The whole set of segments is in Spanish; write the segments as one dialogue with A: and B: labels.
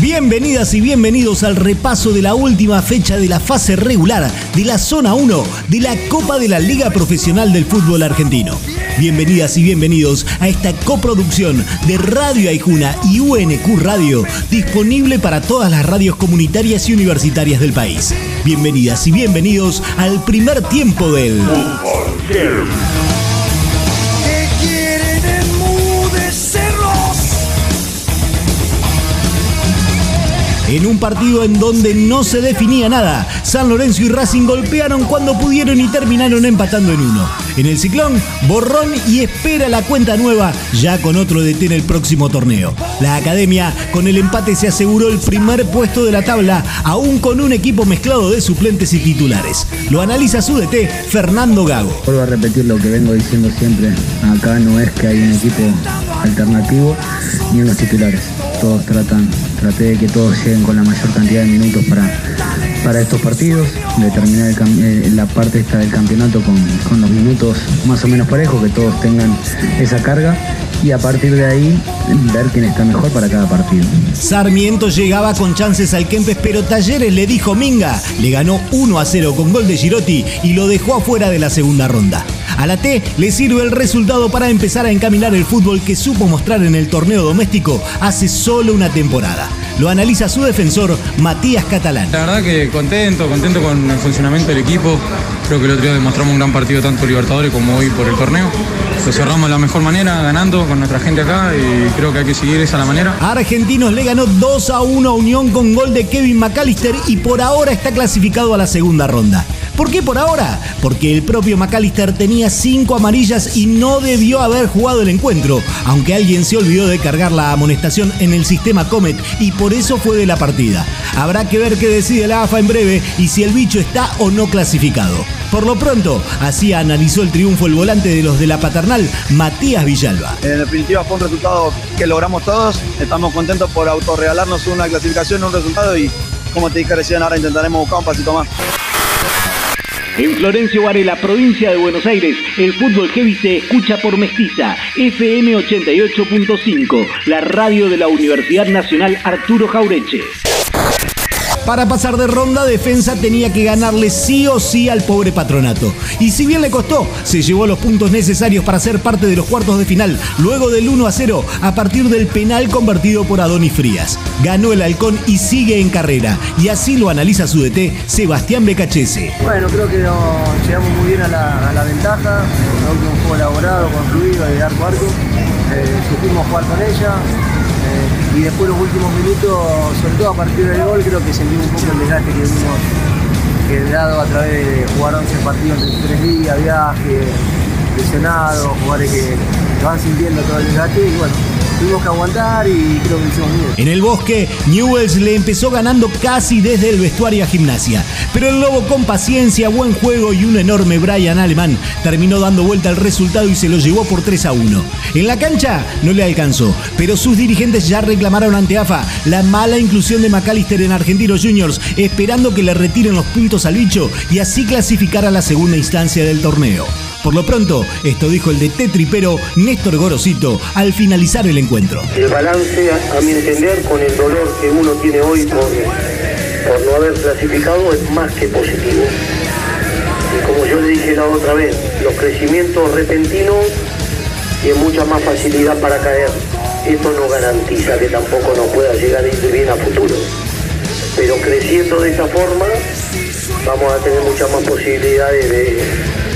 A: Bienvenidas y bienvenidos al repaso de la última fecha de la fase regular de la Zona 1 de la Copa de la Liga Profesional del Fútbol Argentino. Bienvenidas y bienvenidos a esta coproducción de Radio Aijuna y UNQ Radio, disponible para todas las radios comunitarias y universitarias del país. Bienvenidas y bienvenidos al primer tiempo del Fútbol en un partido en donde no se definía nada. San Lorenzo y Racing golpearon cuando pudieron y terminaron empatando en uno. En el ciclón, borrón y espera la cuenta nueva, ya con otro DT en el próximo torneo. La academia, con el empate, se aseguró el primer puesto de la tabla, aún con un equipo mezclado de suplentes y titulares. Lo analiza su DT, Fernando Gago.
B: Vuelvo a repetir lo que vengo diciendo siempre. Acá no es que hay un equipo alternativo ni en los titulares. Todos tratan traté de que todos lleguen con la mayor cantidad de minutos para, para estos partidos, de terminar eh, la parte esta del campeonato con, con los minutos más o menos parejos, que todos tengan esa carga y a partir de ahí ver quién está mejor para cada partido.
A: Sarmiento llegaba con chances al Kempes, pero Talleres le dijo Minga, le ganó 1 a 0 con gol de Girotti y lo dejó afuera de la segunda ronda. A la T le sirve el resultado para empezar a encaminar el fútbol que supo mostrar en el torneo doméstico hace solo una temporada. Lo analiza su defensor Matías Catalán.
C: La verdad que contento, contento con el funcionamiento del equipo. Creo que el otro día demostramos un gran partido tanto Libertadores como hoy por el torneo. Lo cerramos de la mejor manera, ganando con nuestra gente acá y creo que hay que seguir esa la manera.
A: Argentinos le ganó 2 a 1 a Unión con gol de Kevin McAllister y por ahora está clasificado a la segunda ronda. ¿Por qué por ahora? Porque el propio McAllister tenía cinco amarillas y no debió haber jugado el encuentro, aunque alguien se olvidó de cargar la amonestación en el sistema Comet y por eso fue de la partida. Habrá que ver qué decide la AFA en breve y si el bicho está o no clasificado. Por lo pronto, así analizó el triunfo el volante de los de la paternal, Matías Villalba.
D: En definitiva fue un resultado que logramos todos. Estamos contentos por autorregalarnos una clasificación, un resultado y como te dije recién, ahora intentaremos buscar un pasito más.
A: En Florencio Varela, provincia de Buenos Aires, el fútbol heavy se escucha por Mestiza, FM 88.5, la radio de la Universidad Nacional Arturo Jaureche. Para pasar de ronda, Defensa tenía que ganarle sí o sí al pobre patronato. Y si bien le costó, se llevó los puntos necesarios para ser parte de los cuartos de final, luego del 1 a 0, a partir del penal convertido por Adonis Frías. Ganó el halcón y sigue en carrera. Y así lo analiza su DT, Sebastián Becachese.
E: Bueno, creo que llegamos muy bien a la, ventaja. un juego elaborado, construido, de arco. Eh, supimos jugar con ella y después los últimos minutos, sobre todo a partir del gol, creo que sentimos un poco el desgaste que hemos generado a través de jugar 11 partidos en tres días, viaje, lesionados, jugadores que, que van sintiendo todo el desgaste y bueno, tuvimos que aguantar y creo que hicimos bien.
A: En el bosque, Newells le empezó ganando casi desde el vestuario a gimnasia. Pero el Lobo con paciencia, buen juego y un enorme Brian alemán terminó dando vuelta al resultado y se lo llevó por 3 a 1. En la cancha no le alcanzó, pero sus dirigentes ya reclamaron ante AFA la mala inclusión de McAllister en Argentinos Juniors, esperando que le retiren los puntos al bicho y así clasificar a la segunda instancia del torneo. Por lo pronto, esto dijo el de Tetripero Néstor Gorosito al finalizar el encuentro.
F: El balance, a, mi entender, con el dolor que uno tiene hoy por, no haber clasificado es más que positivo. Y como yo le dije la otra vez, los crecimientos repentinos tienen mucha más facilidad para caer. Esto no garantiza que tampoco nos pueda llegar a ir bien a futuro. Pero creciendo de esa forma, vamos a tener muchas más posibilidades de,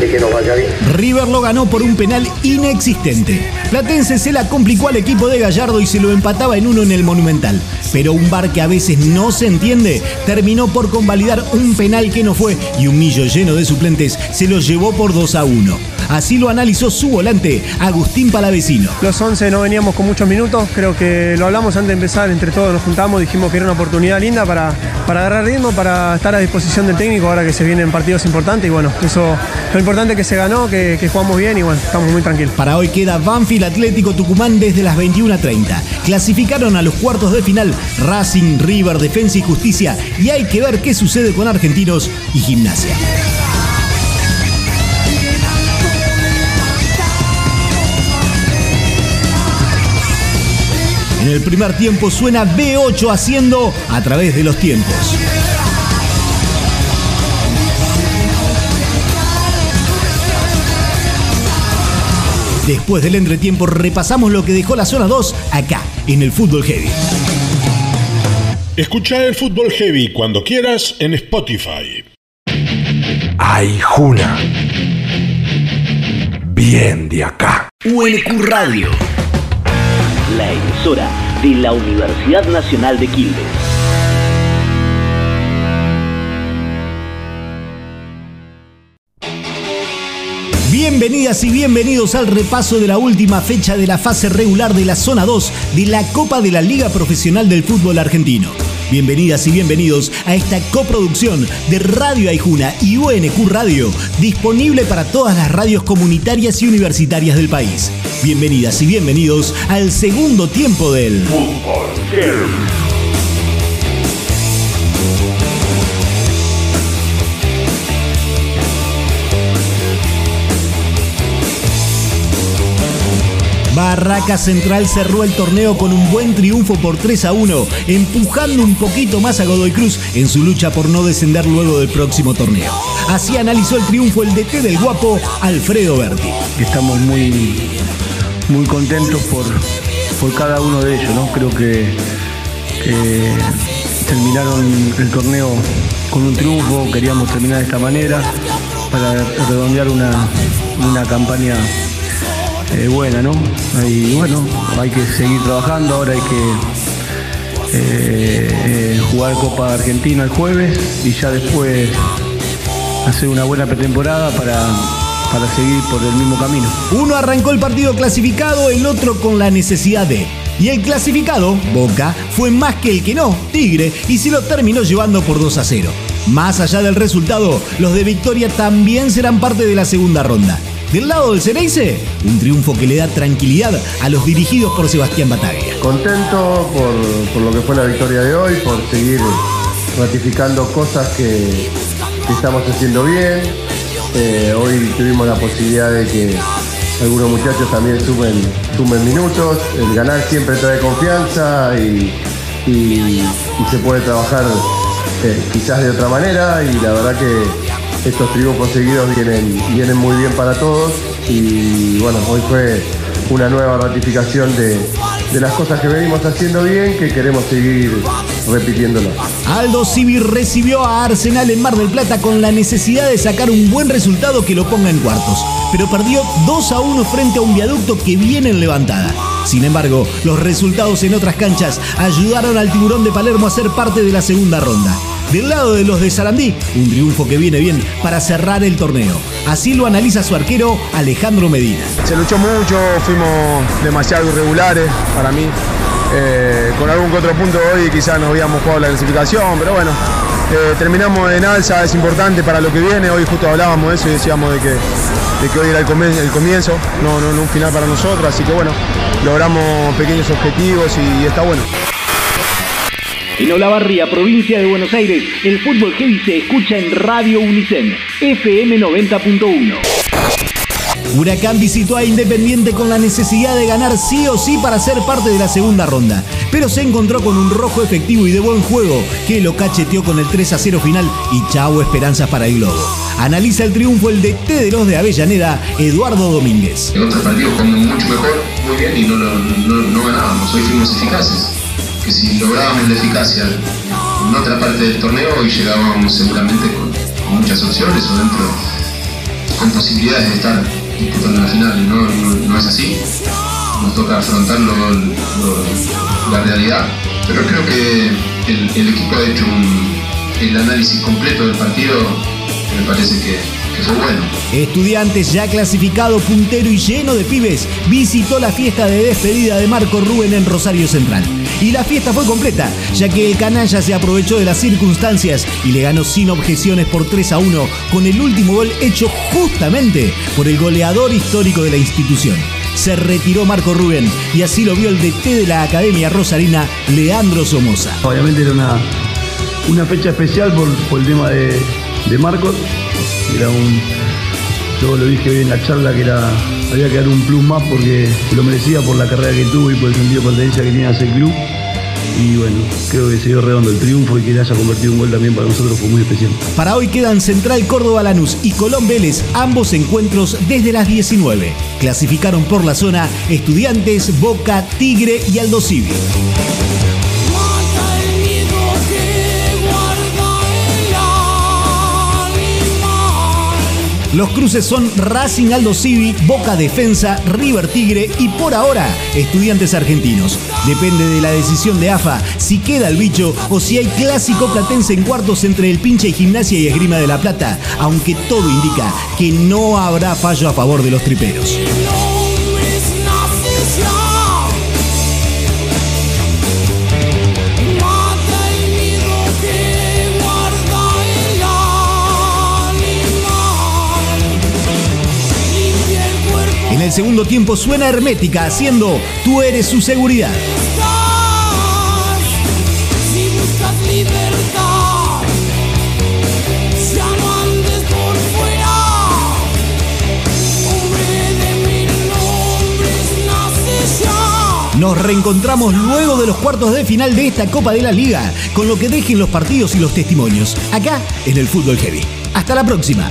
F: de que nos vaya bien.
A: River lo ganó por un penal inexistente. Platense se la complicó al equipo de Gallardo y se lo empataba en uno en el Monumental. Pero un bar que a veces no se entiende terminó por convalidar un penal que no fue y un millo lleno de suplentes se lo llevó por 2 a 1. Así lo analizó su volante, Agustín Palavecino.
G: Los 11 no veníamos con muchos minutos, creo que lo hablamos antes de empezar, entre todos nos juntamos, dijimos que era una oportunidad linda para, para agarrar ritmo, para estar a disposición del técnico ahora que se vienen partidos importantes y bueno, eso lo importante es que se ganó, que, que jugamos bien y bueno, estamos muy tranquilos.
A: Para hoy queda Banfield Atlético Tucumán desde las 21.30. Clasificaron a los cuartos de final Racing, River, Defensa y Justicia y hay que ver qué sucede con Argentinos y Gimnasia. En el primer tiempo suena B8 haciendo a través de los tiempos. Después del entretiempo repasamos lo que dejó la zona 2 acá, en el Fútbol Heavy.
H: Escucha el Fútbol Heavy cuando quieras en Spotify.
I: Ay, Juna. Bien de acá.
J: UNQ Radio. La emisora de la Universidad Nacional de Quilmes.
A: Bienvenidas y bienvenidos al repaso de la última fecha de la fase regular de la zona 2 de la Copa de la Liga Profesional del Fútbol Argentino. Bienvenidas y bienvenidos a esta coproducción de Radio Aijuna y UNQ Radio, disponible para todas las radios comunitarias y universitarias del país. Bienvenidas y bienvenidos al segundo tiempo del
I: Fútbol
A: Barraca Central cerró el torneo con un buen triunfo por 3 a 1, empujando un poquito más a Godoy Cruz en su lucha por no descender luego del próximo torneo. Así analizó el triunfo el DT del guapo Alfredo Berti.
K: Estamos muy, muy contentos por, por cada uno de ellos, ¿no? Creo que, que terminaron el torneo con un triunfo, queríamos terminar de esta manera para redondear una, una campaña eh, buena, ¿no? Y bueno, hay que seguir trabajando, ahora hay que eh, eh, jugar Copa Argentina el jueves y ya después hacer una buena pretemporada para, para seguir por el mismo camino.
A: Uno arrancó el partido clasificado, el otro con la necesidad de. Y el clasificado, Boca, fue más que el que no, Tigre, y se lo terminó llevando por 2 a 0. Más allá del resultado, los de Victoria también serán parte de la segunda ronda. Del lado del Ceneice, un triunfo que le da tranquilidad a los dirigidos por Sebastián Bataglia.
L: Contento por, por lo que fue la victoria de hoy, por seguir ratificando cosas que, estamos haciendo bien. Eh, hoy tuvimos la posibilidad de que algunos muchachos también sumen, sumen minutos. El ganar siempre trae confianza y se puede trabajar eh, quizás de otra manera y la verdad que estos triunfos seguidos vienen, vienen muy bien para todos y bueno, hoy fue una nueva ratificación de, de las cosas que venimos haciendo bien que queremos seguir repitiéndolo.
A: Aldo Civi recibió a Arsenal en Mar del Plata con la necesidad de sacar un buen resultado que lo ponga en cuartos, pero perdió 2 a 1 frente a un viaducto que viene en levantada. Sin embargo, los resultados en otras canchas ayudaron al tiburón de Palermo a ser parte de la segunda ronda. Del lado de los de Sarandí, un triunfo que viene bien para cerrar el torneo. Así lo analiza su arquero Alejandro Medina.
M: Se luchó mucho, fuimos demasiado irregulares para mí. Eh, con algún que otro punto hoy quizás no habíamos jugado la clasificación, pero bueno, eh, terminamos en alza, es importante para lo que viene. Hoy justo hablábamos de eso y decíamos de que, de que hoy era el comienzo, no, no, un final para nosotros, así que bueno, logramos pequeños objetivos y está bueno.
J: En Olavarría, provincia de Buenos Aires, el fútbol heavy se escucha en Radio Unicen, FM 90.1.
A: Huracán visitó a Independiente con la necesidad de ganar sí o sí para ser parte de la segunda ronda, pero se encontró con un rojo efectivo y de buen juego que lo cacheteó con el 3 a 0 final y chau esperanzas para el Globo. Analiza el triunfo el de los de Avellaneda, Eduardo Domínguez.
N: En otros partidos jugamos mucho mejor, muy bien, y no, lo- no, no ganábamos. Hoy fuimos eficaces. Que si lográbamos la eficacia en otra parte del torneo, hoy llegábamos seguramente con, muchas opciones o dentro, con posibilidades de estar disputando la final. y No, no, es así. Nos toca afrontar la realidad. Pero creo que el, equipo ha hecho el análisis completo del partido. Me parece que,
A: Estudiantes ya clasificado, puntero y lleno de pibes, visitó la fiesta de despedida de Marco Rubén en Rosario Central. Y la fiesta fue completa, ya que el canalla se aprovechó de las circunstancias y le ganó sin objeciones por 3 a 1, con el último gol hecho justamente por el goleador histórico de la institución. Se retiró Marco Rubén y así lo vio el DT de la Academia Rosarina, Leandro Somoza.
K: Obviamente era una, una fecha especial por, por el tema de, de Marcos. Era un, yo lo dije en la charla que era
O: había que dar un plus más porque lo merecía por la carrera que tuvo y por el sentido de pertenencia que tenía ese club. Y bueno, creo que se dio redondo el triunfo y que le haya convertido un gol también para nosotros fue muy especial.
A: Para hoy quedan Central Córdoba Lanús y Colón Vélez, ambos encuentros desde las 19. Clasificaron por la zona Estudiantes, Boca, Tigre y Aldo Civi. Los cruces son Racing Aldo Civi, Boca Defensa, River Tigre y por ahora Estudiantes Argentinos. Depende de la decisión de AFA si queda el bicho o si hay clásico platense en cuartos entre el pinche gimnasia y esgrima de la plata, aunque todo indica que no habrá fallo a favor de los triperos. Segundo tiempo suena hermética haciendo Tú eres su seguridad. Nos reencontramos luego de los cuartos de final de esta Copa de la Liga, con lo que dejen los partidos y los testimonios, acá en el Fútbol Heavy. Hasta la próxima.